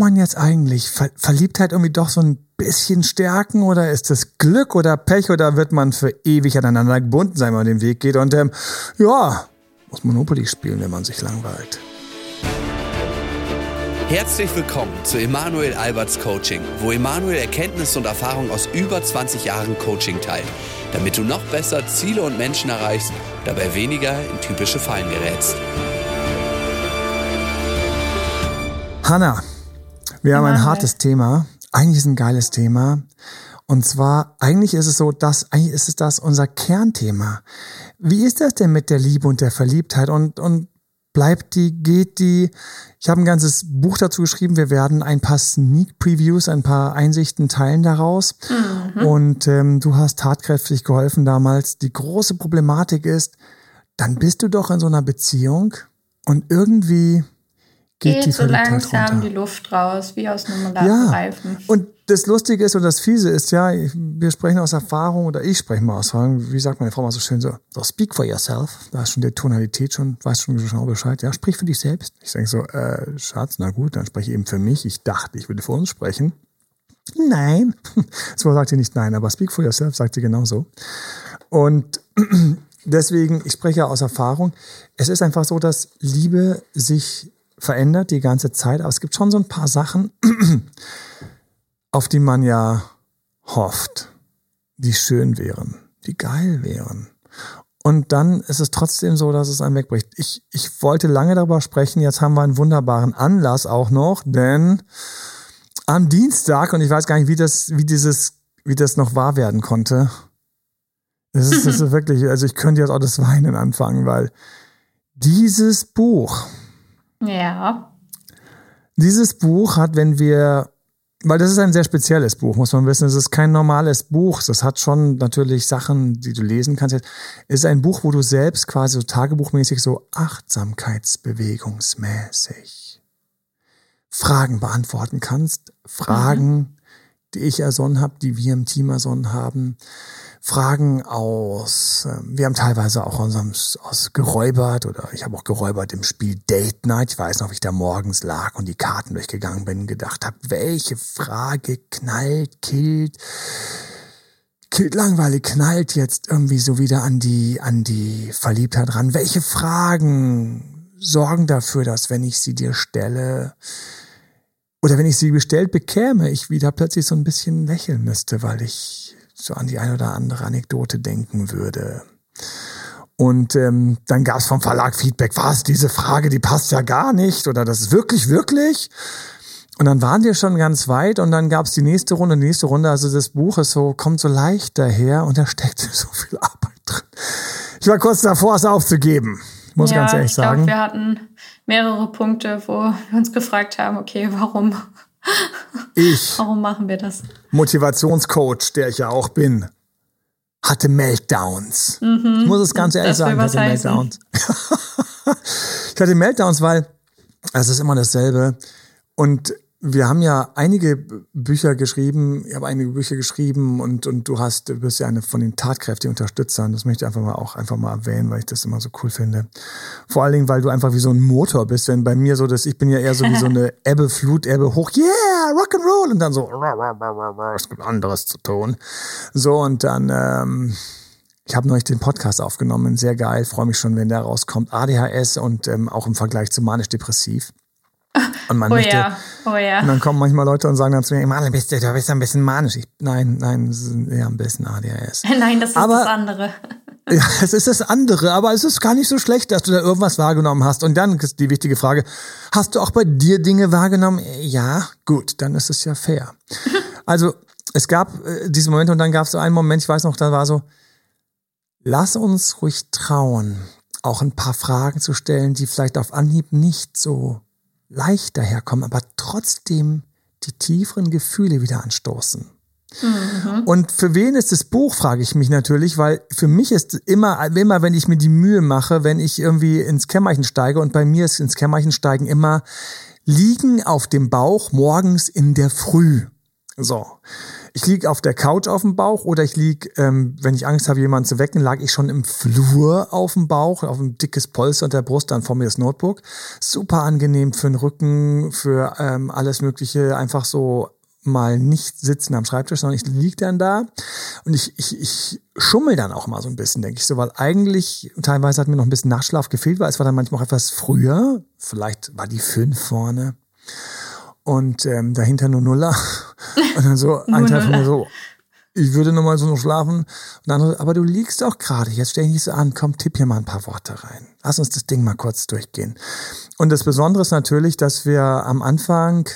man jetzt eigentlich Ver Verliebtheit irgendwie doch so ein bisschen stärken oder ist das Glück oder Pech oder wird man für ewig aneinander gebunden sein, wenn man den Weg geht und ähm, ja, muss Monopoly spielen, wenn man sich langweilt. Herzlich willkommen zu Emanuel Alberts Coaching, wo Emanuel Erkenntnisse und Erfahrung aus über 20 Jahren Coaching teilt, damit du noch besser Ziele und Menschen erreichst, dabei weniger in typische Fallen gerätst. Hanna, wir haben ein hartes Thema. Eigentlich ist ein geiles Thema. Und zwar, eigentlich ist es so, dass, eigentlich ist es das unser Kernthema. Wie ist das denn mit der Liebe und der Verliebtheit? Und, und bleibt die, geht die? Ich habe ein ganzes Buch dazu geschrieben. Wir werden ein paar Sneak Previews, ein paar Einsichten teilen daraus. Mhm. Und ähm, du hast tatkräftig geholfen damals. Die große Problematik ist, dann bist du doch in so einer Beziehung und irgendwie geht, geht so langsam runter. die Luft raus, wie aus einem ja. Reifen. Und das Lustige ist und das Fiese ist, ja, wir sprechen aus Erfahrung oder ich spreche mal aus Erfahrung, wie sagt meine Frau mal so schön so, so speak for yourself, da ist schon die Tonalität schon, weißt schon genau Bescheid, ja, sprich für dich selbst. Ich denke so, äh, Schatz, na gut, dann spreche ich eben für mich. Ich dachte, ich würde für uns sprechen. Nein. So sagt sie nicht nein, aber speak for yourself sagt sie genauso. Und deswegen, ich spreche aus Erfahrung. Es ist einfach so, dass Liebe sich verändert die ganze Zeit, aber es gibt schon so ein paar Sachen, auf die man ja hofft, die schön wären, die geil wären. Und dann ist es trotzdem so, dass es einem wegbricht. Ich, ich wollte lange darüber sprechen, jetzt haben wir einen wunderbaren Anlass auch noch, denn am Dienstag, und ich weiß gar nicht, wie das, wie dieses, wie das noch wahr werden konnte. Es ist, das ist wirklich, also ich könnte jetzt auch das Weinen anfangen, weil dieses Buch, ja. Dieses Buch hat, wenn wir, weil das ist ein sehr spezielles Buch, muss man wissen, es ist kein normales Buch, das hat schon natürlich Sachen, die du lesen kannst. Es ist ein Buch, wo du selbst quasi so tagebuchmäßig so achtsamkeitsbewegungsmäßig Fragen beantworten kannst, Fragen, mhm. die ich ersonnen habe, die wir im Team ersonnen haben, Fragen aus, ähm, wir haben teilweise auch aus, aus geräubert oder ich habe auch geräubert im Spiel Date Night. Ich weiß noch, wie ich da morgens lag und die Karten durchgegangen bin gedacht habe, welche Frage knallt, killt, killt langweilig, knallt jetzt irgendwie so wieder an die, an die Verliebtheit ran. Welche Fragen sorgen dafür, dass wenn ich sie dir stelle, oder wenn ich sie bestellt bekäme, ich wieder plötzlich so ein bisschen lächeln müsste, weil ich so an die eine oder andere Anekdote denken würde. Und ähm, dann gab es vom Verlag Feedback, was, diese Frage, die passt ja gar nicht oder das ist wirklich, wirklich. Und dann waren wir schon ganz weit und dann gab es die nächste Runde, die nächste Runde. Also das Buch ist so, kommt so leicht daher und da steckt so viel Arbeit drin. Ich war kurz davor, es aufzugeben. Muss ja, ganz ehrlich ich sagen. Glaub, wir hatten mehrere Punkte, wo wir uns gefragt haben, okay, warum ich, warum machen wir das? Motivationscoach, der ich ja auch bin, hatte Meltdowns. Mhm. Ich muss es ganz ehrlich sagen, ich hatte Meltdowns. ich hatte Meltdowns, weil es ist immer dasselbe. Und wir haben ja einige Bücher geschrieben, ich habe einige Bücher geschrieben und, und du hast, du bist ja eine von den tatkräftigen Unterstützern. Das möchte ich einfach mal auch einfach mal erwähnen, weil ich das immer so cool finde. Vor allen Dingen, weil du einfach wie so ein Motor bist, wenn bei mir so, dass ich bin ja eher so wie so eine Ebbe, Flut, Ebbe hoch, yeah, rock and roll und dann so, es gibt anderes zu tun. So und dann, ähm, ich habe neulich den Podcast aufgenommen, sehr geil, freue mich schon, wenn der rauskommt. ADHS und ähm, auch im Vergleich zu manisch-depressiv. Und man oh möchte, ja, oh ja. Und dann kommen manchmal Leute und sagen dann zu mir, Mann, bist du, du bist ein bisschen manisch. Ich, nein, nein, das ist eher ein bisschen ADHS. Nein, das ist aber, das andere. Ja, es ist das andere, aber es ist gar nicht so schlecht, dass du da irgendwas wahrgenommen hast. Und dann ist die wichtige Frage, hast du auch bei dir Dinge wahrgenommen? Ja, gut, dann ist es ja fair. Also es gab äh, diese Momente und dann gab es so einen Moment, ich weiß noch, da war so, lass uns ruhig trauen, auch ein paar Fragen zu stellen, die vielleicht auf Anhieb nicht so leicht daherkommen, aber trotzdem die tieferen Gefühle wieder anstoßen. Mhm. Und für wen ist das Buch, frage ich mich natürlich, weil für mich ist immer, immer, wenn ich mir die Mühe mache, wenn ich irgendwie ins Kämmerchen steige und bei mir ist ins Kämmerchen steigen immer liegen auf dem Bauch morgens in der Früh. So. Ich lieg auf der Couch auf dem Bauch oder ich lieg, ähm, wenn ich Angst habe, jemanden zu wecken, lag ich schon im Flur auf dem Bauch, auf ein dickes Polster unter der Brust, dann vor mir das Notebook. Super angenehm für den Rücken, für ähm, alles Mögliche, einfach so mal nicht sitzen am Schreibtisch, sondern ich lieg dann da und ich, ich, ich schummel dann auch mal so ein bisschen, denke ich so, weil eigentlich teilweise hat mir noch ein bisschen Nachschlaf gefehlt, weil es war dann manchmal auch etwas früher, vielleicht war die fünf vorne und ähm, dahinter nur Nuller und dann so ein Teil von mir so, ich würde noch mal so noch schlafen. Und dann, aber du liegst doch gerade. Jetzt stell dich nicht so an. Komm, tipp hier mal ein paar Worte rein. Lass uns das Ding mal kurz durchgehen. Und das Besondere ist natürlich, dass wir am Anfang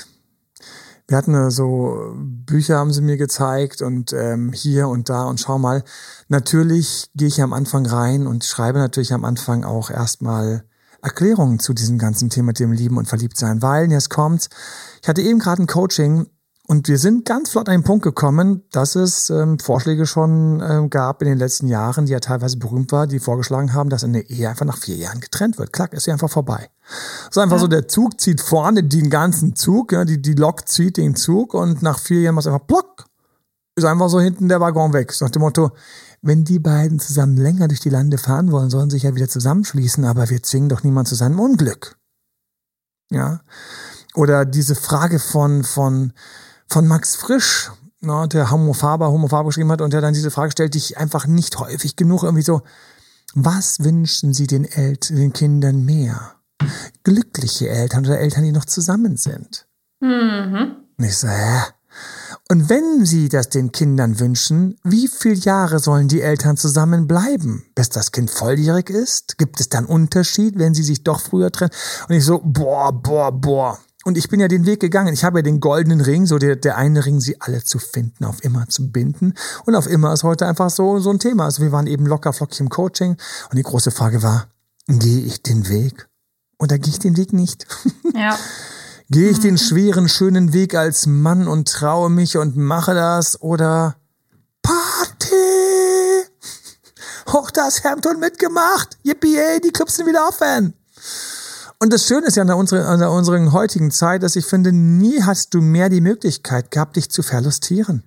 wir hatten so Bücher haben sie mir gezeigt und ähm, hier und da und schau mal. Natürlich gehe ich am Anfang rein und schreibe natürlich am Anfang auch erstmal Erklärungen zu diesem ganzen Thema, dem Lieben und Verliebtsein, weil jetzt kommt, ich hatte eben gerade ein Coaching und wir sind ganz flott an den Punkt gekommen, dass es ähm, Vorschläge schon ähm, gab in den letzten Jahren, die ja teilweise berühmt war, die vorgeschlagen haben, dass eine Ehe einfach nach vier Jahren getrennt wird. Klack, ist sie einfach vorbei. So einfach ja. so, der Zug zieht vorne den ganzen Zug, ja, die, die Lok zieht den Zug und nach vier Jahren was einfach plock, ist einfach so hinten der Waggon weg. So nach dem Motto, wenn die beiden zusammen länger durch die Lande fahren wollen, sollen sie sich ja wieder zusammenschließen, aber wir zwingen doch niemand zu seinem Unglück. Ja. Oder diese Frage von, von, von Max Frisch, na, der Homophaber, Homophaber geschrieben hat und der dann diese Frage stellt, die ich einfach nicht häufig genug irgendwie so, was wünschen Sie den Eltern, den Kindern mehr? Glückliche Eltern oder Eltern, die noch zusammen sind? Mhm. Und ich so, hä? Und wenn Sie das den Kindern wünschen, wie viele Jahre sollen die Eltern zusammen bleiben, bis das Kind volljährig ist? Gibt es dann Unterschied, wenn sie sich doch früher trennen? Und ich so, boah, boah, boah. Und ich bin ja den Weg gegangen. Ich habe ja den goldenen Ring, so der, der eine Ring, sie alle zu finden, auf immer zu binden. Und auf immer ist heute einfach so, so ein Thema. Also wir waren eben locker flockig im Coaching. Und die große Frage war, gehe ich den Weg? Oder gehe ich den Weg nicht? Ja. gehe ich den schweren, schönen Weg als Mann und traue mich und mache das? Oder Party! Hoch das Hemd mitgemacht! Yippie, die Clubs sind wieder offen! Und das Schöne ist ja an der, unseren, an der unseren heutigen Zeit, dass ich finde, nie hast du mehr die Möglichkeit gehabt, dich zu verlustieren.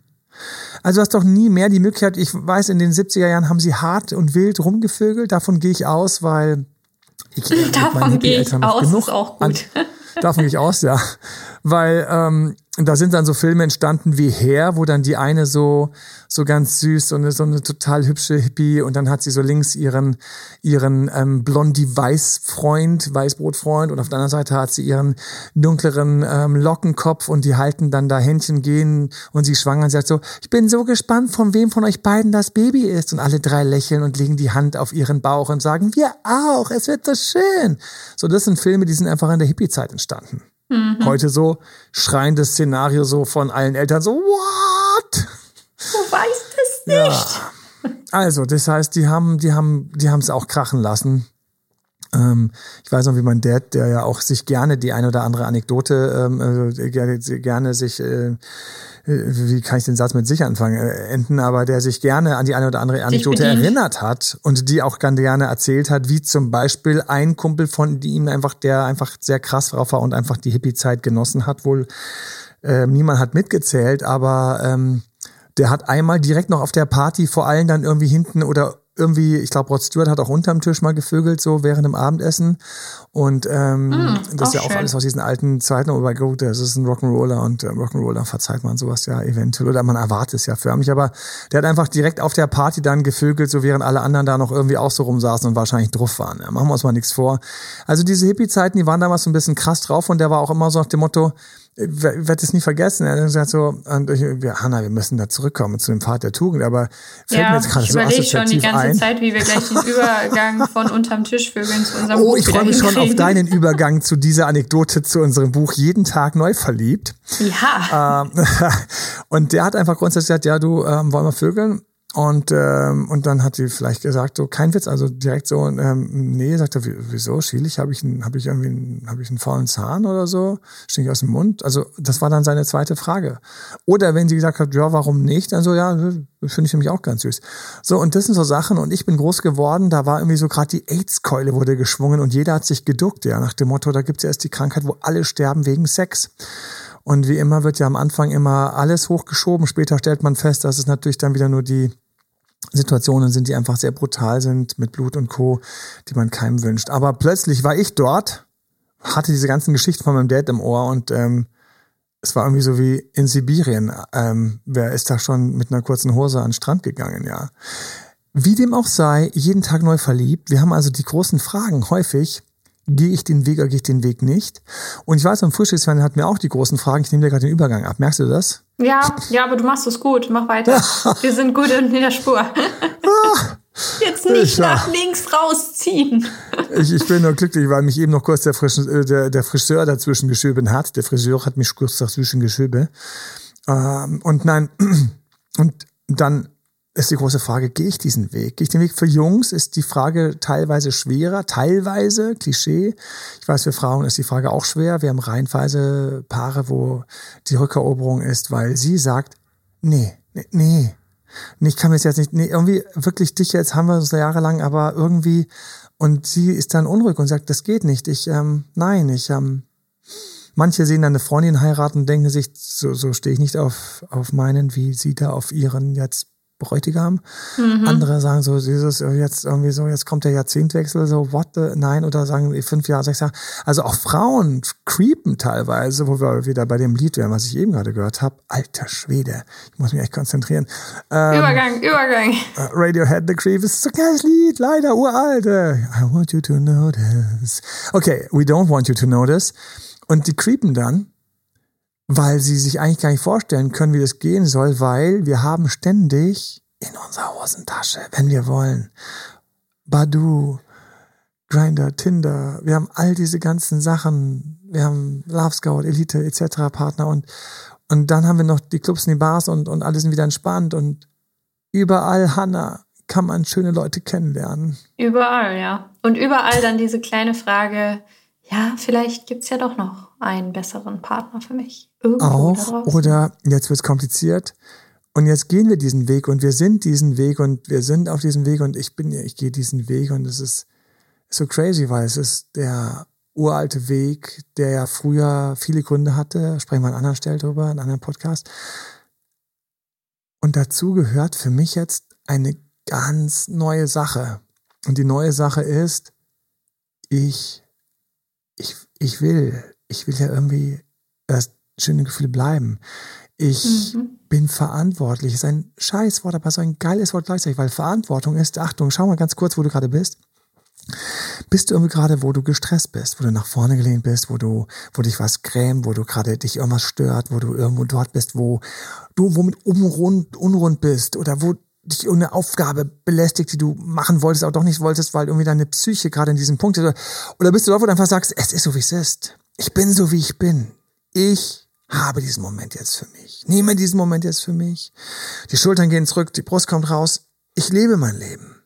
Also du hast doch nie mehr die Möglichkeit, ich weiß, in den 70er Jahren haben sie hart und wild rumgevögelt, davon gehe ich aus, weil ich davon gehe ich aus, genug ist auch gut. An, davon gehe ich aus, ja. Weil ähm, da sind dann so Filme entstanden wie Hair, wo dann die eine so so ganz süß, so eine, so eine total hübsche Hippie und dann hat sie so links ihren, ihren ähm, Blondie-Weiß-Freund, Weißbrot-Freund und auf der anderen Seite hat sie ihren dunkleren ähm, Lockenkopf und die halten dann da Händchen gehen und sie schwanger und sagt so, ich bin so gespannt, von wem von euch beiden das Baby ist und alle drei lächeln und legen die Hand auf ihren Bauch und sagen, wir auch, es wird so schön. So, das sind Filme, die sind einfach in der Hippie-Zeit entstanden. Mhm. Heute so schreiendes Szenario so von allen Eltern so, what? Du weißt es nicht. Ja. Also, das heißt, die haben, die haben, die haben es auch krachen lassen. Ähm, ich weiß noch, wie mein Dad, der ja auch sich gerne die eine oder andere Anekdote ähm, also gerne, gerne sich äh, äh, wie kann ich den Satz mit sich anfangen, äh, enden, aber der sich gerne an die eine oder andere Anekdote erinnert hat und die auch ganz gerne erzählt hat, wie zum Beispiel ein Kumpel von ihm einfach, der einfach sehr krass drauf war und einfach die Hippie-Zeit genossen hat, wohl äh, niemand hat mitgezählt, aber ähm, der hat einmal direkt noch auf der Party vor allen dann irgendwie hinten oder irgendwie, ich glaube, Rod Stewart hat auch unterm Tisch mal gevögelt, so während dem Abendessen. Und ähm, mm, das ist ja auch schön. alles aus diesen alten Zeiten, aber gut, das ist ein Rock'n'Roller und äh, Rock'n'Roller verzeiht man sowas ja eventuell oder man erwartet es ja förmlich. Aber der hat einfach direkt auf der Party dann gevögelt, so während alle anderen da noch irgendwie auch so rumsaßen und wahrscheinlich drauf waren. Ja, machen wir uns mal nichts vor. Also diese Hippie-Zeiten, die waren damals so ein bisschen krass drauf und der war auch immer so nach dem Motto, ich werde es nie vergessen. Er hat gesagt so, und ich, wir, Hanna, wir müssen da zurückkommen zu dem Pfad der Tugend, aber fällt ja, mir jetzt gerade so assoziativ schon die ganze ein. Zeit, wie wir gleich den Übergang von unterm Tischvögeln zu unserem Oh, Buch ich freue mich schon auf deinen Übergang zu dieser Anekdote zu unserem Buch Jeden Tag neu verliebt. Ja. Ähm, und der hat einfach grundsätzlich gesagt, ja, du, ähm, wollen wir vögeln? Und, ähm, und dann hat sie vielleicht gesagt, so kein Witz, also direkt so, ähm, nee, sagt er, wieso, schielig, habe ich, hab ich irgendwie einen, hab ich einen faulen Zahn oder so, stinkt aus dem Mund? Also das war dann seine zweite Frage. Oder wenn sie gesagt hat, ja, warum nicht? Dann so, ja, finde ich nämlich auch ganz süß. So, und das sind so Sachen, und ich bin groß geworden, da war irgendwie so gerade die AIDS-Keule wurde geschwungen und jeder hat sich geduckt, ja, nach dem Motto, da gibt's ja erst die Krankheit, wo alle sterben wegen Sex. Und wie immer wird ja am Anfang immer alles hochgeschoben. Später stellt man fest, dass es natürlich dann wieder nur die Situationen sind, die einfach sehr brutal sind mit Blut und Co., die man keinem wünscht. Aber plötzlich war ich dort, hatte diese ganzen Geschichten von meinem Dad im Ohr und ähm, es war irgendwie so wie in Sibirien. Ähm, wer ist da schon mit einer kurzen Hose an den Strand gegangen, ja. Wie dem auch sei, jeden Tag neu verliebt. Wir haben also die großen Fragen häufig. Gehe ich den Weg oder gehe ich den Weg nicht? Und ich weiß, am Frühstücksfernsehen hatten wir auch die großen Fragen. Ich nehme dir gerade den Übergang ab. Merkst du das? Ja, ja, aber du machst es gut. Mach weiter. wir sind gut in der Spur. Jetzt nicht nach links rausziehen. Ich, ich bin nur glücklich, weil mich eben noch kurz der, Frisch, äh, der, der Friseur dazwischen geschoben hat. Der Friseur hat mich kurz dazwischen geschoben. Ähm, und nein, und dann ist die große Frage, gehe ich diesen Weg? Gehe ich den Weg für Jungs? Ist die Frage teilweise schwerer, teilweise Klischee. Ich weiß, für Frauen ist die Frage auch schwer. Wir haben reihenweise Paare, wo die Rückeroberung ist, weil sie sagt, nee, nee, nee. Ich kann mir jetzt nicht, nee, irgendwie wirklich dich jetzt haben wir uns jahrelang, aber irgendwie, und sie ist dann unruhig und sagt, das geht nicht. Ich, ähm, nein, ich, ähm, manche sehen dann eine Freundin heiraten und denken sich, so, so stehe ich nicht auf, auf meinen, wie sie da auf ihren jetzt Bräutigam. Mhm. Andere sagen so, dieses jetzt irgendwie so, jetzt kommt der Jahrzehntwechsel, so what the, nein, oder sagen fünf Jahre, sechs Jahre. Also auch Frauen creepen teilweise, wo wir wieder bei dem Lied wären, was ich eben gerade gehört habe. Alter Schwede, ich muss mich echt konzentrieren. Ähm, Übergang, Übergang. Uh, Radiohead, The Creep ist so geiles Lied, leider uralte. I want you to notice. Okay, we don't want you to notice. Und die creepen dann weil sie sich eigentlich gar nicht vorstellen können, wie das gehen soll, weil wir haben ständig in unserer Hosentasche, wenn wir wollen, Badu, Grinder, Tinder, wir haben all diese ganzen Sachen, wir haben Love Scout, Elite etc. Partner und und dann haben wir noch die Clubs und die Bars und und alles sind wieder entspannt und überall Hanna kann man schöne Leute kennenlernen. Überall, ja. Und überall dann diese kleine Frage, ja, vielleicht gibt's ja doch noch einen besseren Partner für mich. Irgendwo auch oder jetzt wird's kompliziert und jetzt gehen wir diesen Weg und wir sind diesen Weg und wir sind auf diesem Weg und ich bin ich gehe diesen Weg und es ist so crazy, weil es ist der uralte Weg, der ja früher viele Gründe hatte, sprechen wir an anderer Stelle drüber, in einem anderen Podcast. Und dazu gehört für mich jetzt eine ganz neue Sache. Und die neue Sache ist, ich, ich, ich will, ich will ja irgendwie das schöne Gefühle bleiben. Ich mhm. bin verantwortlich. Ist ein Scheißwort, aber so ein geiles Wort gleichzeitig, weil Verantwortung ist, Achtung, schau mal ganz kurz, wo du gerade bist. Bist du irgendwie gerade, wo du gestresst bist, wo du nach vorne gelehnt bist, wo du, wo dich was grämt, wo du gerade dich irgendwas stört, wo du irgendwo dort bist, wo du womit unrund, unrund bist oder wo dich irgendeine Aufgabe belästigt, die du machen wolltest, aber doch nicht wolltest, weil irgendwie deine Psyche gerade in diesem Punkt ist. Oder bist du dort, wo du einfach sagst, es ist so, wie es ist. Ich bin so, wie ich bin. Ich habe diesen Moment jetzt für mich. Nehme diesen Moment jetzt für mich. Die Schultern gehen zurück, die Brust kommt raus. Ich lebe mein Leben.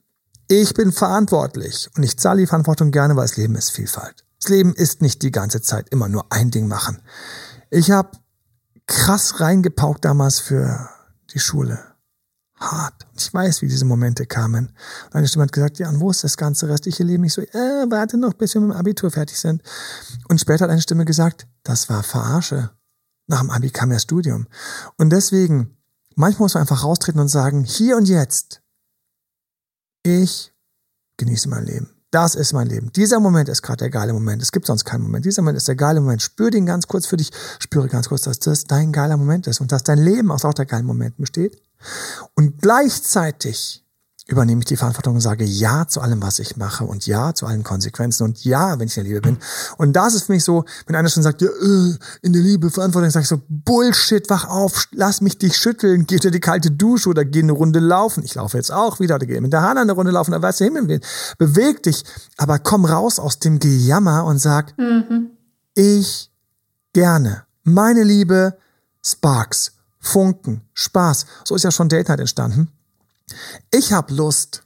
Ich bin verantwortlich und ich zahle die Verantwortung gerne, weil das Leben ist Vielfalt. Das Leben ist nicht die ganze Zeit immer nur ein Ding machen. Ich habe krass reingepaukt damals für die Schule. Hart. Ich weiß, wie diese Momente kamen. Eine Stimme hat gesagt, ja, und wo ist das ganze restliche Leben? Ich so, äh, warte noch, bis wir mit dem Abitur fertig sind. Und später hat eine Stimme gesagt, das war Verarsche. Nach dem Abi kam das Studium. Und deswegen, manchmal muss man einfach raustreten und sagen, hier und jetzt, ich genieße mein Leben. Das ist mein Leben. Dieser Moment ist gerade der geile Moment. Es gibt sonst keinen Moment. Dieser Moment ist der geile Moment. Spür den ganz kurz für dich. Spüre ganz kurz, dass das dein geiler Moment ist und dass dein Leben aus der geilen Moment besteht. Und gleichzeitig übernehme ich die Verantwortung und sage Ja zu allem, was ich mache und Ja zu allen Konsequenzen und Ja, wenn ich in der Liebe bin. Und das ist für mich so, wenn einer schon sagt, ja, äh, in der Liebe Verantwortung, sage ich so, Bullshit, wach auf, lass mich dich schütteln, geh dir die kalte Dusche oder geh eine Runde laufen. Ich laufe jetzt auch wieder oder geh mit der Hand eine Runde laufen, da weißt du Himmel will. Beweg dich, aber komm raus aus dem Gejammer und sag, mhm. ich gerne, meine Liebe, Sparks, Funken, Spaß. So ist ja schon Date Night entstanden. Ich habe Lust.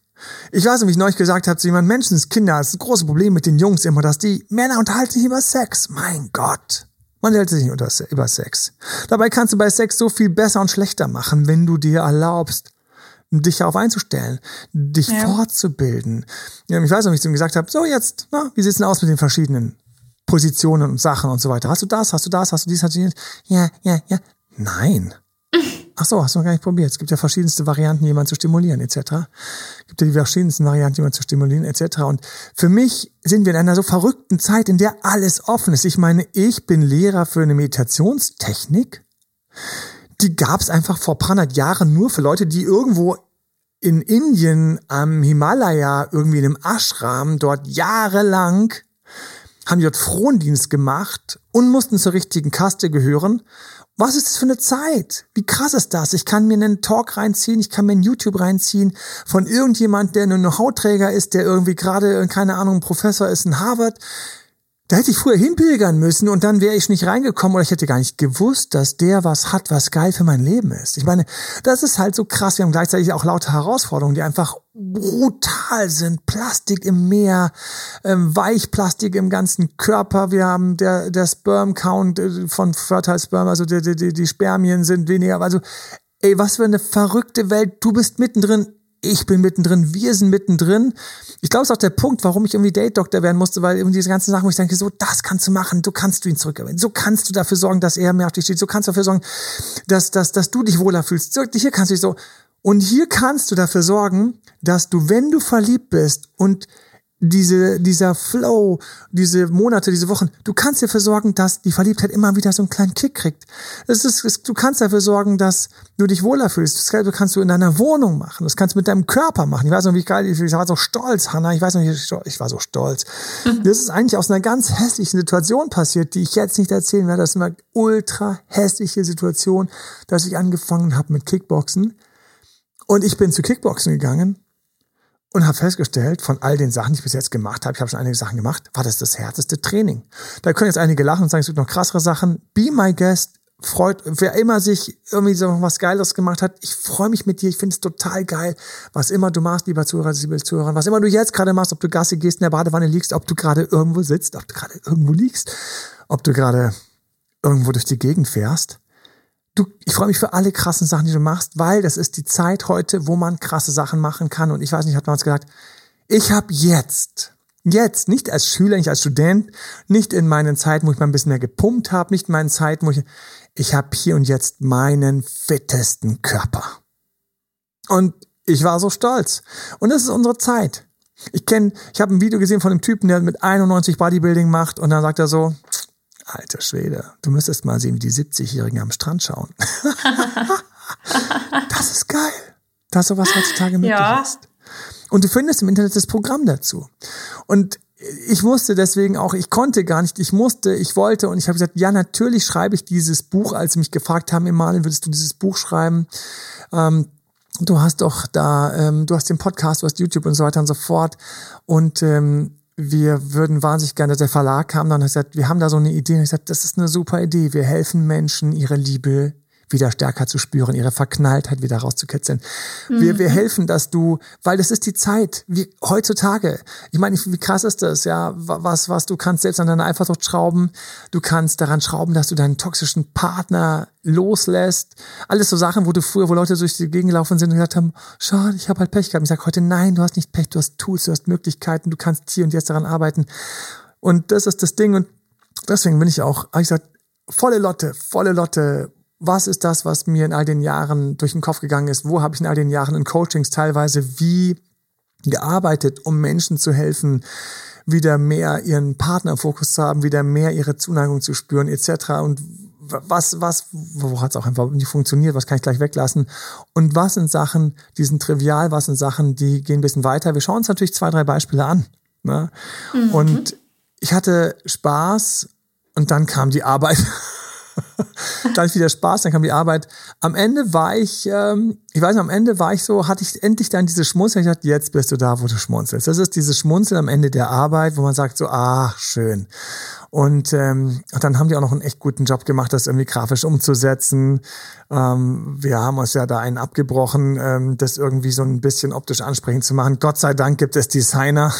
Ich weiß nicht, wie ich neulich gesagt habe zu jemandem, Menschenskinder, das ist ein großes Problem mit den Jungs immer, dass die Männer unterhalten sich über Sex. Mein Gott. Man hält sich nicht über Sex. Dabei kannst du bei Sex so viel besser und schlechter machen, wenn du dir erlaubst, dich darauf einzustellen, dich ja. fortzubilden. Ich weiß noch, wie ich zu ihm gesagt habe, so jetzt, na, wie sieht's denn aus mit den verschiedenen Positionen und Sachen und so weiter. Hast du das, hast du das, hast du dies, hast du dies? Ja, ja, ja. Nein. Ach so, hast du noch gar nicht probiert. Es gibt ja verschiedenste Varianten, jemanden zu stimulieren, etc. Es gibt ja die verschiedensten Varianten, jemanden zu stimulieren, etc. Und für mich sind wir in einer so verrückten Zeit, in der alles offen ist. Ich meine, ich bin Lehrer für eine Meditationstechnik. Die gab es einfach vor paar hundert Jahren nur für Leute, die irgendwo in Indien am Himalaya irgendwie in einem Ashram dort jahrelang haben die dort Frondienst gemacht und mussten zur richtigen Kaste gehören was ist das für eine Zeit? Wie krass ist das? Ich kann mir einen Talk reinziehen, ich kann mir ein YouTube reinziehen von irgendjemand, der nur ein Hautträger ist, der irgendwie gerade, keine Ahnung, Professor ist in Harvard. Da hätte ich früher hinpilgern müssen und dann wäre ich nicht reingekommen oder ich hätte gar nicht gewusst, dass der was hat, was geil für mein Leben ist. Ich meine, das ist halt so krass. Wir haben gleichzeitig auch laute Herausforderungen, die einfach brutal sind. Plastik im Meer, ähm, Weichplastik im ganzen Körper. Wir haben der, der Sperm Count äh, von Fertile Sperm, also die, die, die Spermien sind weniger. Also, ey, was für eine verrückte Welt. Du bist mittendrin ich bin mittendrin, wir sind mittendrin. Ich glaube, es ist auch der Punkt, warum ich irgendwie Date-Doktor werden musste, weil irgendwie diese ganzen Sachen, wo ich denke, so, das kannst du machen, so kannst du ihn zurückgewinnen, so kannst du dafür sorgen, dass er mehr auf dich steht, so kannst du dafür sorgen, dass, dass, dass du dich wohler fühlst. So, hier kannst du dich so. Und hier kannst du dafür sorgen, dass du, wenn du verliebt bist und diese, dieser Flow, diese Monate, diese Wochen, du kannst dafür sorgen, dass die Verliebtheit immer wieder so einen kleinen Kick kriegt. Das ist, du kannst dafür sorgen, dass du dich wohler fühlst. Das kannst du in deiner Wohnung machen. Das kannst du mit deinem Körper machen. Ich weiß noch, wie geil, ich war so stolz, Hanna. Ich weiß noch, ich war so stolz. Mhm. Das ist eigentlich aus einer ganz hässlichen Situation passiert, die ich jetzt nicht erzählen werde. Das ist eine ultra hässliche Situation, dass ich angefangen habe mit Kickboxen. Und ich bin zu Kickboxen gegangen und habe festgestellt, von all den Sachen, die ich bis jetzt gemacht habe, ich habe schon einige Sachen gemacht, war das das härteste Training. Da können jetzt einige lachen und sagen, es gibt noch krassere Sachen. Be my guest. Freut, wer immer sich irgendwie so was Geiles gemacht hat, ich freue mich mit dir, ich finde es total geil, was immer du machst, lieber Zuhörer, liebe Zuhörer, was immer du jetzt gerade machst, ob du Gasse gehst, in der Badewanne liegst, ob du gerade irgendwo sitzt, ob du gerade irgendwo liegst, ob du gerade irgendwo durch die Gegend fährst du, ich freue mich für alle krassen Sachen, die du machst, weil das ist die Zeit heute, wo man krasse Sachen machen kann. Und ich weiß nicht, hat man uns gesagt, ich habe jetzt, jetzt, nicht als Schüler, nicht als Student, nicht in meinen Zeiten, wo ich mal ein bisschen mehr gepumpt habe, nicht in meinen Zeiten, wo ich, ich habe hier und jetzt meinen fittesten Körper. Und ich war so stolz. Und das ist unsere Zeit. Ich kenne, ich habe ein Video gesehen von einem Typen, der mit 91 Bodybuilding macht und dann sagt er so, Alter Schwede, du müsstest mal sehen, wie die 70-Jährigen am Strand schauen. das ist geil, dass sowas heutzutage möglich ja. ist. Und du findest im Internet das Programm dazu. Und ich musste deswegen auch, ich konnte gar nicht, ich musste, ich wollte und ich habe gesagt, ja, natürlich schreibe ich dieses Buch, als sie mich gefragt haben, Emanuel, würdest du dieses Buch schreiben? Ähm, du hast doch da, ähm, du hast den Podcast, du hast YouTube und so weiter und so fort. Und ähm, wir würden wahnsinnig gerne, der Verlag kam dann hat gesagt, wir haben da so eine Idee. Und ich gesagt, das ist eine super Idee. Wir helfen Menschen, ihre Liebe wieder stärker zu spüren, ihre Verknalltheit wieder rauszukitzeln. Mhm. Wir, wir mhm. helfen, dass du, weil das ist die Zeit, wie heutzutage. Ich meine, wie krass ist das, ja? Was, was du kannst selbst an deiner Eifersucht schrauben. Du kannst daran schrauben, dass du deinen toxischen Partner loslässt. Alles so Sachen, wo du früher, wo Leute durch die Gegend gelaufen sind und gesagt haben, schade, ich habe halt Pech gehabt. Ich sage heute, nein, du hast nicht Pech, du hast Tools, du hast Möglichkeiten, du kannst hier und jetzt daran arbeiten. Und das ist das Ding. Und deswegen bin ich auch, ich gesagt, volle Lotte, volle Lotte was ist das, was mir in all den Jahren durch den Kopf gegangen ist? Wo habe ich in all den Jahren in Coachings teilweise wie gearbeitet, um Menschen zu helfen, wieder mehr ihren Partnerfokus zu haben, wieder mehr ihre Zuneigung zu spüren, etc. Und was, was, wo hat es auch einfach nicht funktioniert, was kann ich gleich weglassen? Und was sind Sachen, die sind trivial, was sind Sachen, die gehen ein bisschen weiter? Wir schauen uns natürlich zwei, drei Beispiele an. Ne? Mhm. Und ich hatte Spaß und dann kam die Arbeit. dann wieder Spaß, dann kam die Arbeit. Am Ende war ich, ähm, ich weiß nicht, am Ende war ich so, hatte ich endlich dann diese Schmunzeln. Ich dachte, jetzt bist du da, wo du schmunzelst. Das ist dieses Schmunzeln am Ende der Arbeit, wo man sagt so, ah, schön. Und ähm, dann haben die auch noch einen echt guten Job gemacht, das irgendwie grafisch umzusetzen. Ähm, wir haben uns ja da einen abgebrochen, ähm, das irgendwie so ein bisschen optisch ansprechend zu machen. Gott sei Dank gibt es Designer.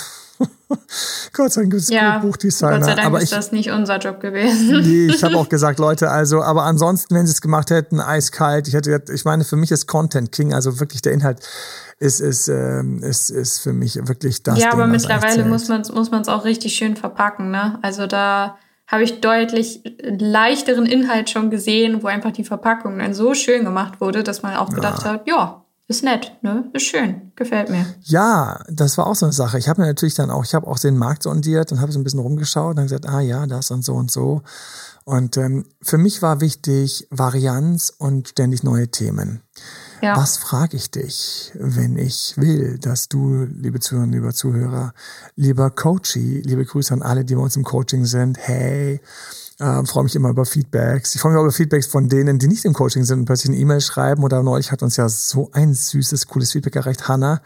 Gott sei Dank gibt es ja, Buchdesigner. Gott sei Dank aber ist ich, das nicht unser Job gewesen. Nee, ich habe auch gesagt, Leute, also, aber ansonsten, wenn sie es gemacht hätten, eiskalt, ich hätte, ich meine, für mich ist Content King, also wirklich der Inhalt ist, ist, ähm, ist, ist für mich wirklich das. Ja, Ding, aber mittlerweile muss man muss man es auch richtig schön verpacken, ne? Also da habe ich deutlich leichteren Inhalt schon gesehen, wo einfach die Verpackung dann so schön gemacht wurde, dass man auch gedacht hat, ja, ist nett, ne? Ist schön, gefällt mir. Ja, das war auch so eine Sache. Ich habe mir natürlich dann auch, ich habe auch den Markt sondiert und habe so ein bisschen rumgeschaut und dann gesagt, ah ja, das und so und so. Und ähm, für mich war wichtig Varianz und ständig neue Themen. Ja. Was frage ich dich, wenn ich will, dass du, liebe Zuhörer, lieber Zuhörer, lieber Coachy, liebe Grüße an alle, die bei uns im Coaching sind, hey, äh, freue mich immer über Feedbacks. Ich freue mich auch über Feedbacks von denen, die nicht im Coaching sind und plötzlich eine E-Mail schreiben. Oder neulich hat uns ja so ein süßes, cooles Feedback erreicht. Hanna,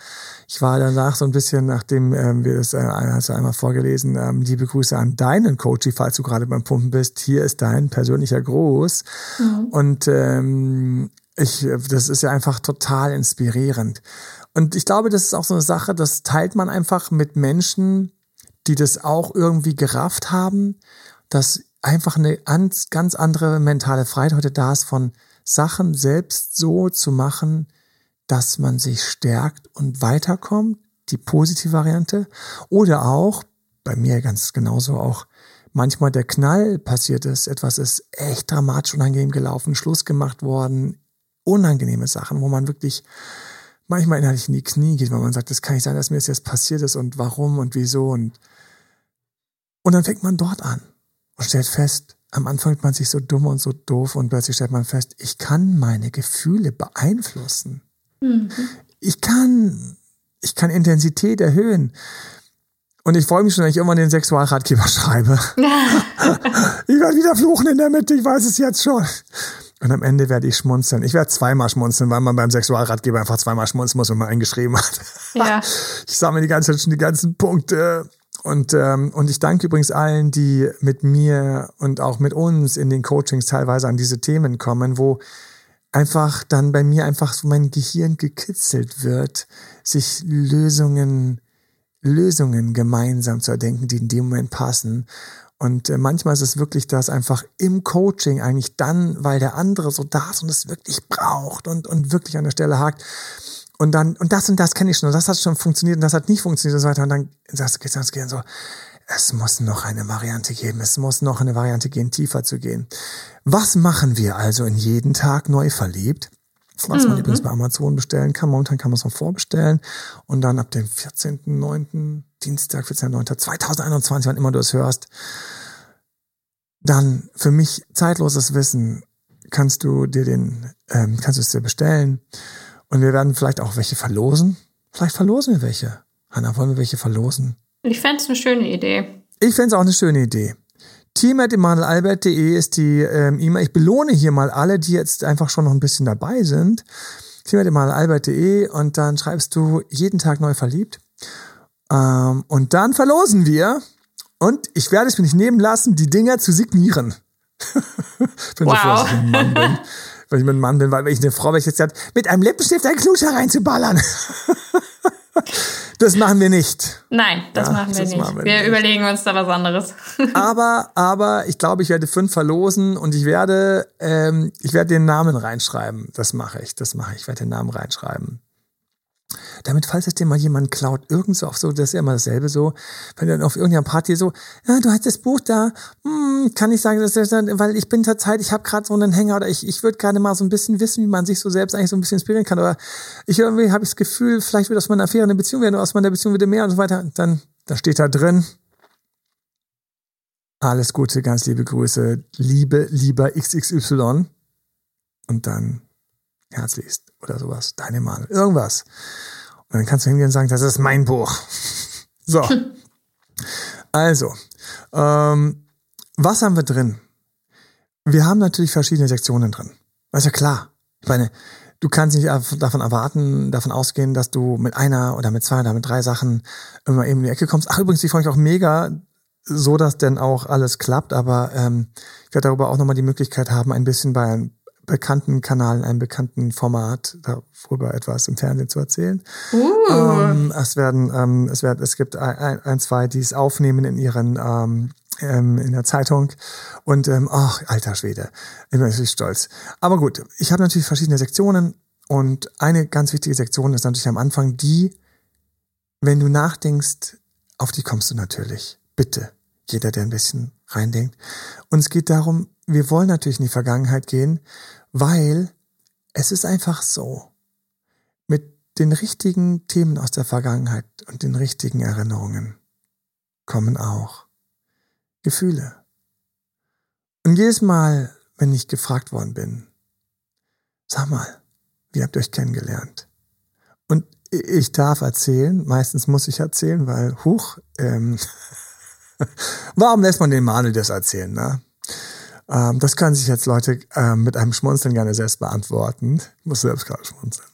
ich war danach so ein bisschen, nachdem ähm, wir das äh, hast du einmal vorgelesen, ähm, liebe Grüße an deinen Coachy, falls du gerade beim Pumpen bist. Hier ist dein persönlicher Gruß. Und ähm, ich, das ist ja einfach total inspirierend. Und ich glaube, das ist auch so eine Sache, das teilt man einfach mit Menschen, die das auch irgendwie gerafft haben, dass einfach eine ganz, ganz andere mentale Freiheit heute da ist, von Sachen selbst so zu machen, dass man sich stärkt und weiterkommt, die positive Variante. Oder auch, bei mir ganz genauso auch, manchmal der Knall passiert ist, etwas ist echt dramatisch unangenehm gelaufen, Schluss gemacht worden, unangenehme Sachen, wo man wirklich manchmal innerlich in die Knie geht, weil man sagt, das kann nicht sein, dass mir das jetzt passiert ist und warum und wieso und und dann fängt man dort an und stellt fest, am Anfang fühlt man sich so dumm und so doof und plötzlich stellt man fest, ich kann meine Gefühle beeinflussen. Ich kann, ich kann Intensität erhöhen. Und ich freue mich schon, wenn ich irgendwann den Sexualratgeber schreibe. ich werde wieder fluchen in der Mitte, ich weiß es jetzt schon. Und am Ende werde ich schmunzeln. Ich werde zweimal schmunzeln, weil man beim Sexualratgeber einfach zweimal schmunzeln muss, wenn man eingeschrieben hat. Ja. Ich sammle die ganze Zeit schon die ganzen Punkte. Und, ähm, und ich danke übrigens allen, die mit mir und auch mit uns in den Coachings teilweise an diese Themen kommen, wo einfach dann bei mir einfach so mein Gehirn gekitzelt wird, sich Lösungen, Lösungen gemeinsam zu erdenken, die in dem Moment passen. Und äh, manchmal ist es wirklich das einfach im Coaching eigentlich dann, weil der andere so da ist und es wirklich braucht und, und wirklich an der Stelle hakt. Und dann, und das und das kenne ich schon, und das hat schon funktioniert und das hat nicht funktioniert und so weiter. Und dann sagst du, das Gehirn so, es muss noch eine Variante geben, es muss noch eine Variante gehen, tiefer zu gehen. Was machen wir also in jeden Tag neu verliebt? Was man übrigens bei Amazon bestellen kann. Momentan kann man es noch vorbestellen. Und dann ab dem 14.09., Dienstag, 14.09.2021, wann immer du es hörst, dann für mich zeitloses Wissen kannst du dir den, ähm, kannst du es dir bestellen. Und wir werden vielleicht auch welche verlosen. Vielleicht verlosen wir welche. Hanna, wollen wir welche verlosen? Ich fände es eine schöne Idee. Ich fände es auch eine schöne Idee. team.emanuelalbert.de ist die ähm, E-Mail. Ich belohne hier mal alle, die jetzt einfach schon noch ein bisschen dabei sind. team.emanuelalbert.de und dann schreibst du jeden Tag neu verliebt. Ähm, und dann verlosen wir. Und ich werde es mir nicht nehmen lassen, die Dinger zu signieren. Bin so froh, dass ich ein Mann bin. Wenn ich mit einem Mann bin, weil wenn ich eine Frau, jetzt sage, mit einem Lippenstift einen Kluscher reinzuballern. das machen wir nicht. Nein, das Ja, machen wir das nicht. machen wir wir nicht. überlegen uns da was anderes. aber, aber ich glaube, ich werde fünf verlosen und ich werde, ähm, ich werde den Namen reinschreiben. Das mache ich, das mache ich. Ich werde den Namen reinschreiben. Damit, falls es dir mal jemand klaut, irgend so auf so, das ist ja immer dasselbe so, wenn dann auf irgendeiner Party so, ja, du hast das Buch da, hm, kann ich sagen, dass das, weil ich bin zur Zeit, ich habe gerade so einen Hänger oder ich, ich würde gerade mal so ein bisschen wissen, wie man sich so selbst eigentlich so ein bisschen inspirieren kann. Oder ich irgendwie habe ich das Gefühl, vielleicht wird aus meiner Affäre eine Beziehung werden, oder aus meiner Beziehung wieder mehr und so weiter. Dann, da steht da drin, alles Gute, ganz liebe Grüße, Liebe, lieber XXY. Und dann herzlichst oder sowas, deine Mann, irgendwas. Und dann kannst du hingehen und sagen, das ist mein Buch. So. Also, ähm, was haben wir drin? Wir haben natürlich verschiedene Sektionen drin. Das ist ja klar. Ich meine, du kannst nicht davon erwarten, davon ausgehen, dass du mit einer oder mit zwei oder mit drei Sachen immer eben in die Ecke kommst. Ach, übrigens, die freue ich auch mega, so dass denn auch alles klappt, aber ähm, ich werde darüber auch nochmal die Möglichkeit haben, ein bisschen bei bekannten Kanal, in einem bekannten Format darüber etwas im Fernsehen zu erzählen. Uh. Ähm, es werden, ähm, es wird, es gibt ein, ein, zwei, die es aufnehmen in ihren ähm, ähm, in der Zeitung und ähm, ach alter Schwede, ich bin natürlich stolz. Aber gut, ich habe natürlich verschiedene Sektionen und eine ganz wichtige Sektion ist natürlich am Anfang die, wenn du nachdenkst, auf die kommst du natürlich. Bitte, jeder, der ein bisschen reindenkt. Und es geht darum, wir wollen natürlich in die Vergangenheit gehen, weil es ist einfach so. Mit den richtigen Themen aus der Vergangenheit und den richtigen Erinnerungen kommen auch Gefühle. Und jedes Mal, wenn ich gefragt worden bin, sag mal, wie habt ihr euch kennengelernt? Und ich darf erzählen, meistens muss ich erzählen, weil, huch, ähm, warum lässt man den Manuel das erzählen, ne? Ähm, das können sich jetzt Leute ähm, mit einem Schmunzeln gerne selbst beantworten. Ich muss selbst gerade schmunzeln.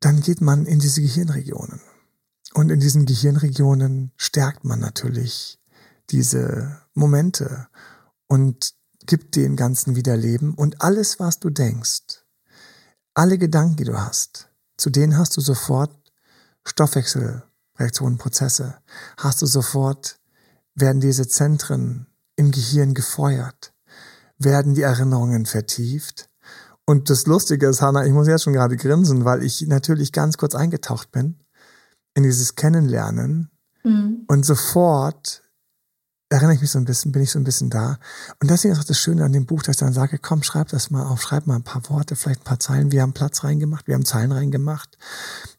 Dann geht man in diese Gehirnregionen. Und in diesen Gehirnregionen stärkt man natürlich diese Momente und gibt den Ganzen wieder Leben. Und alles, was du denkst, alle Gedanken, die du hast, zu denen hast du sofort Stoffwechselreaktionen, Prozesse. Hast du sofort, werden diese Zentren im Gehirn gefeuert, werden die Erinnerungen vertieft. Und das Lustige ist, Hanna, ich muss jetzt schon gerade grinsen, weil ich natürlich ganz kurz eingetaucht bin in dieses Kennenlernen mhm. und sofort erinnere ich mich so ein bisschen, bin ich so ein bisschen da. Und deswegen ist auch das Schöne an dem Buch, dass ich dann sage, komm, schreib das mal auf, schreib mal ein paar Worte, vielleicht ein paar Zeilen. Wir haben Platz reingemacht, wir haben Zahlen reingemacht.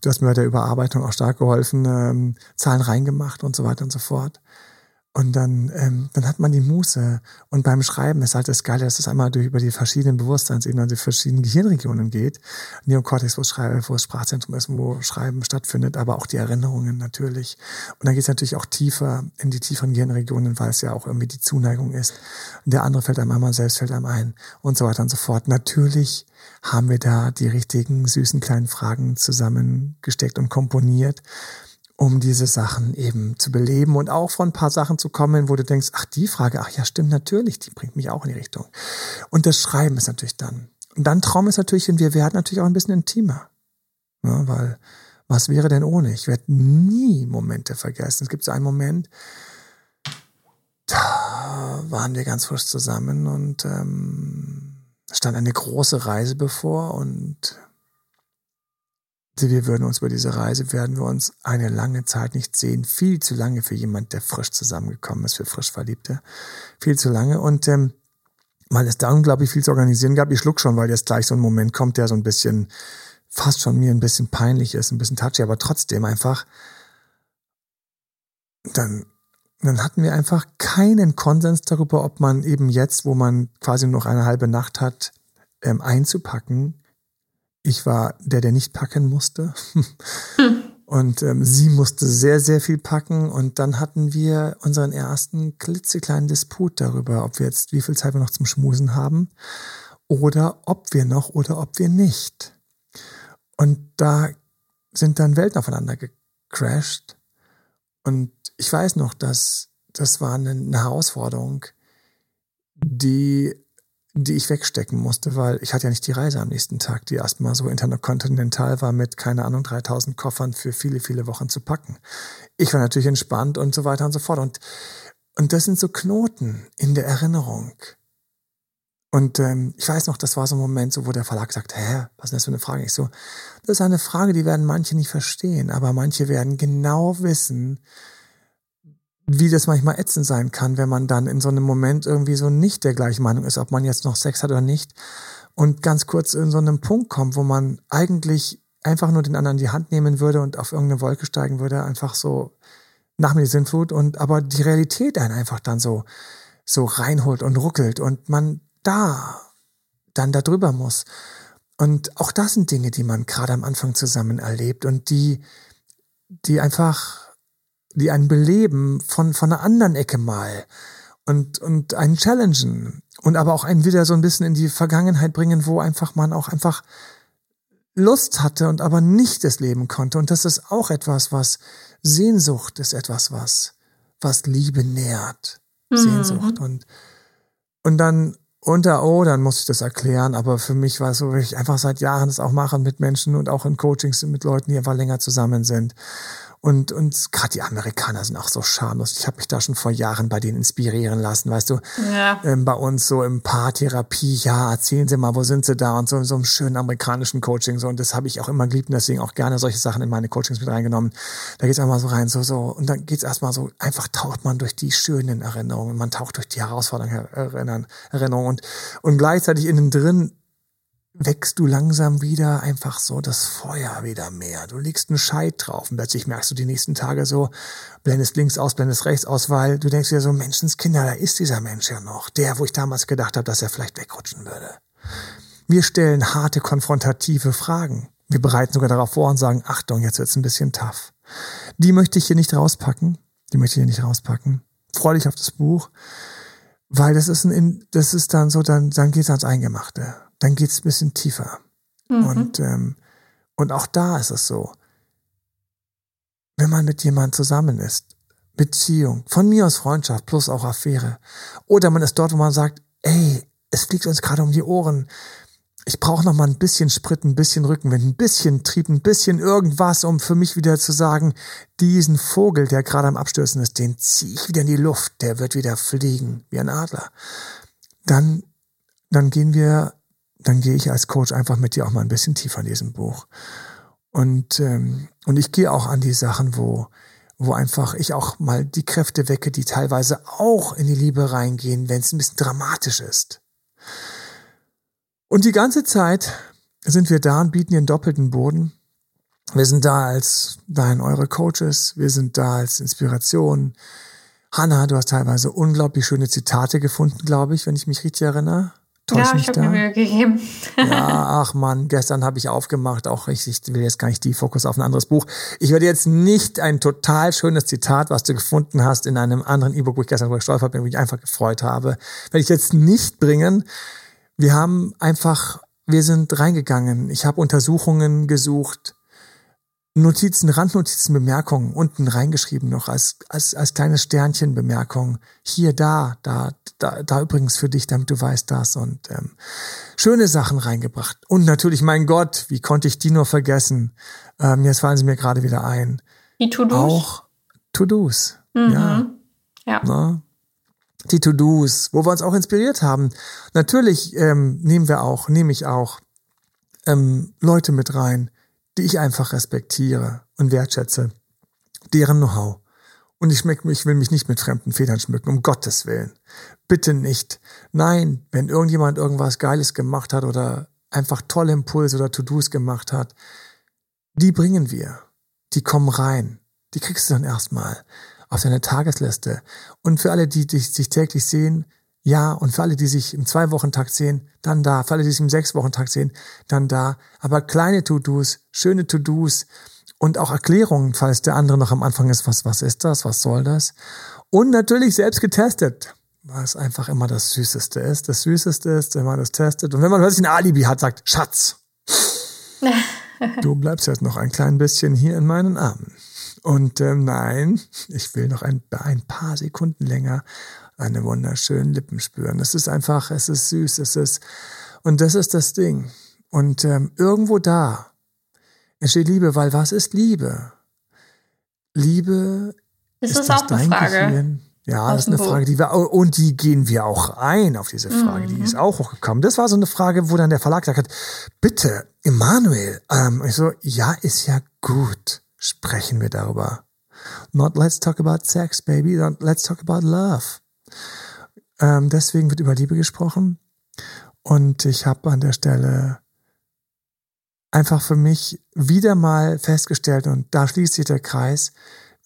Du hast mir bei der Überarbeitung auch stark geholfen, ähm, Zahlen reingemacht und so weiter und so fort. Und dann, ähm, dann hat man die Muße. Und beim Schreiben ist halt das Geile, dass es einmal durch, über die verschiedenen Bewusstseinsebenen, also die verschiedenen Gehirnregionen geht. Neokortex, wo, Schreiben, wo das Sprachzentrum ist, wo Schreiben stattfindet, aber auch die Erinnerungen natürlich. Und dann geht es natürlich auch tiefer in die tieferen Gehirnregionen, weil es ja auch irgendwie die Zuneigung ist. Und der andere fällt einem einmal selbst, fällt einem ein und so weiter und so fort. Natürlich haben wir da die richtigen, süßen kleinen Fragen zusammengesteckt und komponiert um diese Sachen eben zu beleben und auch von ein paar Sachen zu kommen, wo du denkst, ach, die Frage, ach ja, stimmt natürlich, die bringt mich auch in die Richtung. Und das Schreiben ist natürlich dann. Und dann Traum ist natürlich, und wir werden natürlich auch ein bisschen intimer. Ja, weil, was wäre denn ohne? Ich werde nie Momente vergessen. Es gibt so einen Moment, da waren wir ganz frisch zusammen und ähm, stand eine große Reise bevor und wir würden uns über diese Reise, werden wir uns eine lange Zeit nicht sehen. Viel zu lange für jemand, der frisch zusammengekommen ist, für frisch Verliebte. Viel zu lange. Und ähm, weil es da unglaublich viel zu organisieren gab, ich schluck schon, weil jetzt gleich so ein Moment kommt, der so ein bisschen, fast schon mir ein bisschen peinlich ist, ein bisschen touchy, aber trotzdem einfach, dann, dann hatten wir einfach keinen Konsens darüber, ob man eben jetzt, wo man quasi noch eine halbe Nacht hat, ähm, einzupacken, ich war der, der nicht packen musste. Hm. Und ähm, sie musste sehr, sehr viel packen. Und dann hatten wir unseren ersten klitzekleinen Disput darüber, ob wir jetzt, wie viel Zeit wir noch zum Schmusen haben. Oder ob wir noch oder ob wir nicht. Und da sind dann Welten aufeinander gecrashed. Und ich weiß noch, dass das war eine, eine Herausforderung, die die ich wegstecken musste, weil ich hatte ja nicht die Reise am nächsten Tag, die erstmal so interkontinental war mit, keine Ahnung, 3000 Koffern für viele, viele Wochen zu packen. Ich war natürlich entspannt und so weiter und so fort. Und, und das sind so Knoten in der Erinnerung. Und ähm, ich weiß noch, das war so ein Moment, so, wo der Verlag sagt, hä, was ist das für eine Frage? Ich so, das ist eine Frage, die werden manche nicht verstehen, aber manche werden genau wissen, wie das manchmal ätzend sein kann, wenn man dann in so einem Moment irgendwie so nicht der gleichen Meinung ist, ob man jetzt noch Sex hat oder nicht. Und ganz kurz in so einem Punkt kommt, wo man eigentlich einfach nur den anderen die Hand nehmen würde und auf irgendeine Wolke steigen würde, einfach so nach mir die Sintflut und aber die Realität einen einfach dann so, so reinholt und ruckelt und man da dann da drüber muss. Und auch das sind Dinge, die man gerade am Anfang zusammen erlebt und die, die einfach die einen beleben von, von einer anderen Ecke mal und, und einen challengen und aber auch einen wieder so ein bisschen in die Vergangenheit bringen, wo einfach man auch einfach Lust hatte und aber nicht das leben konnte. Und das ist auch etwas, was Sehnsucht ist etwas, was, was Liebe nährt. Mhm. Sehnsucht. Und, und dann Und da, oh, dann muss ich das erklären. Aber für mich war es so, ich einfach seit Jahren das auch machen mit Menschen und auch in Coachings mit Leuten, die einfach länger zusammen sind. Und, und gerade die Amerikaner sind auch so schamlos. Ich habe mich da schon vor Jahren bei denen inspirieren lassen, weißt du? Ja. Ähm, bei uns so im Paartherapie, ja, erzählen Sie mal, wo sind Sie da? Und so in so einem schönen amerikanischen Coaching. So. Und das habe ich auch immer geliebt und deswegen auch gerne solche Sachen in meine Coachings mit reingenommen. Da geht's einmal so rein, so, so. Und dann geht's erstmal so, einfach taucht man durch die schönen Erinnerungen, man taucht durch die Herausforderungen Erinnerungen und, und gleichzeitig innen drin wächst du langsam wieder einfach so das Feuer wieder mehr. Du legst einen Scheit drauf und plötzlich merkst du die nächsten Tage so, blendest links aus, blendest rechts aus, weil du denkst dir so, Menschenskinder, da ist dieser Mensch ja noch. Der, wo ich damals gedacht habe, dass er vielleicht wegrutschen würde. Wir stellen harte, konfrontative Fragen. Wir bereiten sogar darauf vor und sagen, Achtung, jetzt wird's ein bisschen tough. Die möchte ich hier nicht rauspacken. Die möchte ich hier nicht rauspacken. Freu dich auf das Buch. Weil das ist ein, das ist dann so, dann, dann geht's ans Eingemachte dann geht's ein bisschen tiefer. Mhm. Und, ähm, und auch da ist es so, wenn man mit jemandem zusammen ist, Beziehung, von mir aus Freundschaft plus auch Affäre, oder man ist dort, wo man sagt, ey, es fliegt uns gerade um die Ohren, ich brauche noch mal ein bisschen Sprit, ein bisschen Rückenwind, ein bisschen Trieb, ein bisschen irgendwas, um für mich wieder zu sagen, diesen Vogel, der gerade am Abstürzen ist, den ziehe ich wieder in die Luft, der wird wieder fliegen wie ein Adler. Dann, dann gehen wir dann gehe ich als Coach einfach mit dir auch mal ein bisschen tiefer in diesem Buch. Und, ähm, und ich gehe auch an die Sachen, wo, wo einfach ich auch mal die Kräfte wecke, die teilweise auch in die Liebe reingehen, wenn es ein bisschen dramatisch ist. Und die ganze Zeit sind wir da und bieten ihren doppelten Boden. Wir sind da als dein eure Coaches, wir sind da als Inspiration. Hanna, du hast teilweise unglaublich schöne Zitate gefunden, glaube ich, wenn ich mich richtig erinnere. Täusch ja, ich habe mir Mühe gegeben. ja, ach man, gestern habe ich aufgemacht, auch ich, ich will jetzt gar nicht die Fokus auf ein anderes Buch. Ich werde jetzt nicht ein total schönes Zitat, was du gefunden hast in einem anderen E-Book, wo ich gestern drüber gestolpert bin, wo ich einfach gefreut habe, werde ich jetzt nicht bringen. Wir haben einfach, wir sind reingegangen. Ich habe Untersuchungen gesucht, Notizen, Randnotizen, Bemerkungen unten reingeschrieben noch als, als, als kleines Sternchen Bemerkung. Hier, da, da, da, da übrigens für dich, damit du weißt das und ähm, schöne Sachen reingebracht. Und natürlich, mein Gott, wie konnte ich die nur vergessen? Ähm, jetzt fallen sie mir gerade wieder ein. Die To-Dos? Auch To-Dos, mhm. ja. Ja. Na? Die To-Dos, wo wir uns auch inspiriert haben. Natürlich ähm, nehmen wir auch, nehme ich auch ähm, Leute mit rein, die ich einfach respektiere und wertschätze, deren Know-how. Und ich, schmeck, ich will mich nicht mit fremden Federn schmücken, um Gottes Willen. Bitte nicht. Nein, wenn irgendjemand irgendwas Geiles gemacht hat oder einfach tolle Impulse oder To-Dos gemacht hat, die bringen wir. Die kommen rein. Die kriegst du dann erstmal auf deine Tagesliste. Und für alle, die dich, sich täglich sehen, ja, und für alle, die sich im Zwei-Wochen-Takt sehen, dann da. Für alle, die sich im Sechs-Wochen-Takt sehen, dann da. Aber kleine To-Dos, schöne To-Dos und auch Erklärungen, falls der andere noch am Anfang ist, was, was ist das, was soll das? Und natürlich selbst getestet, was einfach immer das Süßeste ist. Das Süßeste ist, wenn man das testet. Und wenn man plötzlich ein Alibi hat, sagt, Schatz, du bleibst jetzt noch ein klein bisschen hier in meinen Armen. Und ähm, nein, ich will noch ein, ein paar Sekunden länger eine wunderschönen Lippen spüren. Es ist einfach, es ist süß, es ist, und das ist das Ding. Und ähm, irgendwo da entsteht Liebe, weil was ist Liebe? Liebe ist, ist das, dein Frage. Gehirn? Ja, das ist eine Frage, die wir, und die gehen wir auch ein auf diese Frage, mhm. die ist auch hochgekommen. Das war so eine Frage, wo dann der Verlag gesagt hat, bitte, Emanuel, ähm, ich so, ja, ist ja gut, sprechen wir darüber. Not let's talk about sex, baby, let's talk about love. Ähm, deswegen wird über Liebe gesprochen. Und ich habe an der Stelle einfach für mich wieder mal festgestellt, und da schließt sich der Kreis,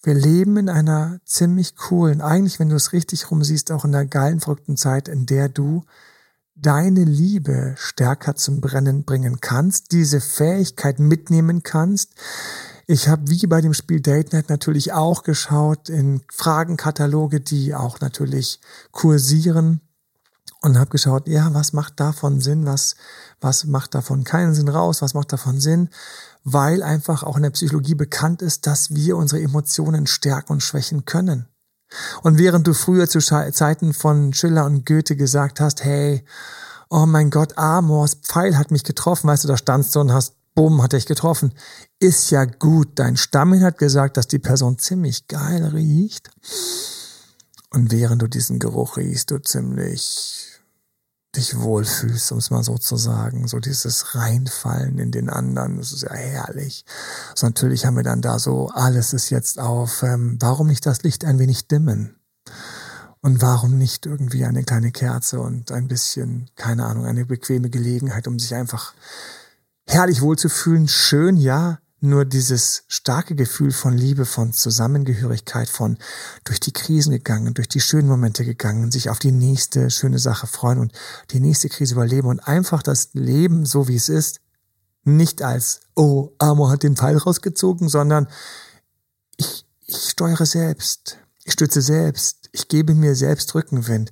wir leben in einer ziemlich coolen, eigentlich, wenn du es richtig rumsiehst, auch in einer geilen, verrückten Zeit, in der du deine Liebe stärker zum Brennen bringen kannst, diese Fähigkeit mitnehmen kannst, ich habe wie bei dem Spiel DateNet natürlich auch geschaut in Fragenkataloge, die auch natürlich kursieren und habe geschaut, ja, was macht davon Sinn, was, was macht davon keinen Sinn raus, was macht davon Sinn, weil einfach auch in der Psychologie bekannt ist, dass wir unsere Emotionen stärken und schwächen können. Und während du früher zu Zeiten von Schiller und Goethe gesagt hast, hey, oh mein Gott, Amors Pfeil hat mich getroffen, weißt du, da standst du und hast, bumm, hat dich getroffen. Ist ja gut. Dein Stammhin hat gesagt, dass die Person ziemlich geil riecht. Und während du diesen Geruch riechst, du ziemlich dich wohlfühlst, um es mal so zu sagen. So dieses Reinfallen in den anderen, das ist ja herrlich. So natürlich haben wir dann da so, alles ist jetzt auf, ähm, warum nicht das Licht ein wenig dimmen? Und warum nicht irgendwie eine kleine Kerze und ein bisschen, keine Ahnung, eine bequeme Gelegenheit, um sich einfach herrlich wohlzufühlen? Schön, ja, nur dieses starke Gefühl von Liebe, von Zusammengehörigkeit, von durch die Krisen gegangen, durch die schönen Momente gegangen, sich auf die nächste schöne Sache freuen und die nächste Krise überleben und einfach das Leben so wie es ist, nicht als, oh, Amor hat den Pfeil rausgezogen, sondern ich, ich steuere selbst, ich stütze selbst, ich gebe mir selbst Rückenwind.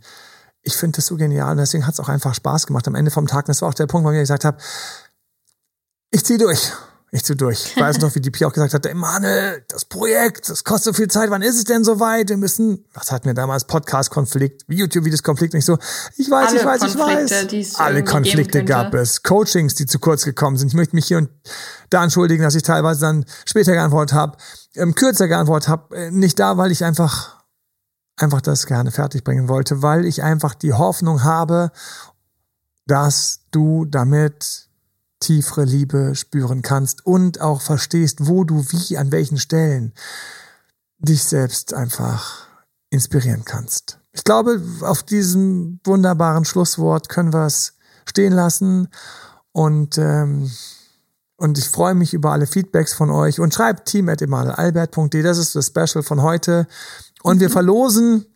Ich finde das so genial und deswegen hat es auch einfach Spaß gemacht am Ende vom Tag. Das war auch der Punkt, wo ich gesagt habe, ich ziehe durch ich zu durch. Ich weiß noch, wie die Pi auch gesagt hat, Emanuel, das Projekt, das kostet so viel Zeit, wann ist es denn soweit? Wir müssen, was hatten wir damals? Podcast-Konflikt, YouTube-Videos-Konflikt, nicht so. Ich weiß, Alle ich weiß, Konflikte, ich weiß. Alle Konflikte gab es. Coachings, die zu kurz gekommen sind. Ich möchte mich hier und da entschuldigen, dass ich teilweise dann später geantwortet habe, ähm, kürzer geantwortet habe. Äh, nicht da, weil ich einfach, einfach das gerne fertigbringen wollte, weil ich einfach die Hoffnung habe, dass du damit tiefere Liebe spüren kannst und auch verstehst, wo du wie, an welchen Stellen dich selbst einfach inspirieren kannst. Ich glaube, auf diesem wunderbaren Schlusswort können wir es stehen lassen und ähm, und ich freue mich über alle Feedbacks von euch und schreibt team.emanuelalbert.de, das ist das Special von heute. Und wir verlosen,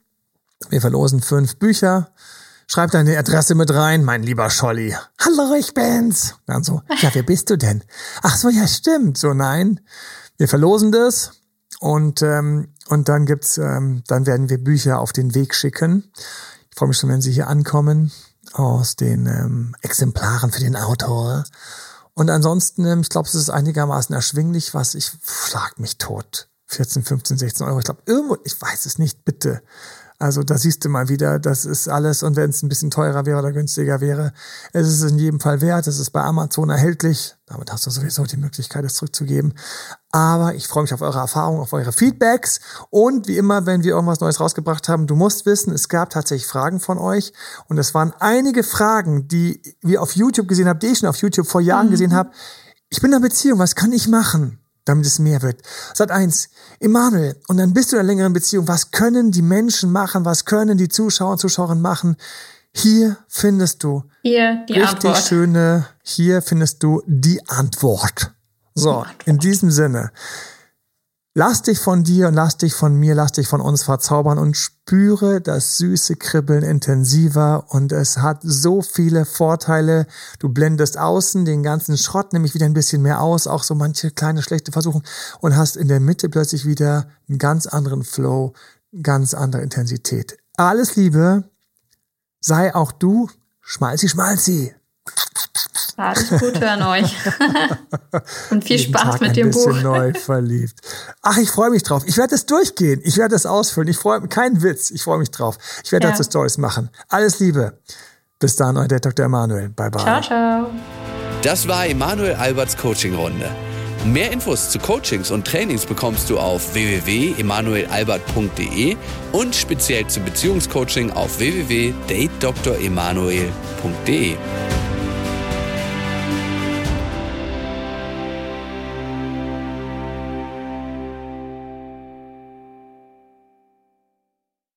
wir verlosen fünf Bücher Schreib deine Adresse mit rein, mein lieber Scholli. Hallo, ich bin's. Dann so, ja, wer bist du denn? Ach so, ja, stimmt. So, nein. Wir verlosen das und, ähm, und dann gibt's, ähm, dann werden wir Bücher auf den Weg schicken. Ich freue mich schon, wenn sie hier ankommen aus den ähm, Exemplaren für den Autor. Und ansonsten, ähm, ich glaube, es ist einigermaßen erschwinglich, was ich schlag mich tot. 14, 15, 16 Euro. Ich glaube, irgendwo, ich weiß es nicht, bitte also da siehst du mal wieder, das ist alles und wenn es ein bisschen teurer wäre oder günstiger wäre, es ist in jedem Fall wert, es ist bei Amazon erhältlich. Damit hast du sowieso die Möglichkeit, es zurückzugeben. Aber ich freue mich auf eure Erfahrungen, auf eure Feedbacks und wie immer, wenn wir irgendwas Neues rausgebracht haben, du musst wissen, es gab tatsächlich Fragen von euch und es waren einige Fragen, die wir auf YouTube gesehen haben, die ich schon auf YouTube vor Jahren mhm. gesehen habe. Ich bin in einer Beziehung, was kann ich machen? Damit es mehr wird. Sat eins, Emanuel, und dann bist du in einer längeren Beziehung. Was können die Menschen machen? Was können die Zuschauer und Zuschauerinnen machen? Hier findest du hier die richtig Antwort. schöne, hier findest du die Antwort. So, Antwort. in diesem Sinne. Lass dich von dir und lass dich von mir, lass dich von uns verzaubern und spüre das süße Kribbeln intensiver und es hat so viele Vorteile. Du blendest außen den ganzen Schrott nämlich wieder ein bisschen mehr aus, auch so manche kleine schlechte Versuche und hast in der Mitte plötzlich wieder einen ganz anderen Flow, ganz andere Intensität. Alles Liebe, sei auch du Schmalzi Schmalzi. Alles Gute an euch. Und viel Spaß Tag mit ein dem bisschen Buch. neu verliebt. Ach, ich freue mich drauf. Ich werde es durchgehen. Ich werde es ausfüllen. Ich freue mich, kein Witz. Ich freue mich drauf. Ich werde Ja. dazu Stories machen. Alles Liebe. Bis dann, euer Dr. Emanuel. Bye bye. Ciao, ciao. Das war Emanuel Alberts Coaching-Runde. Mehr Infos zu Coachings und Trainings bekommst du auf www.emanuelalbert.de und speziell zum Beziehungscoaching auf www.datedremanuel.de.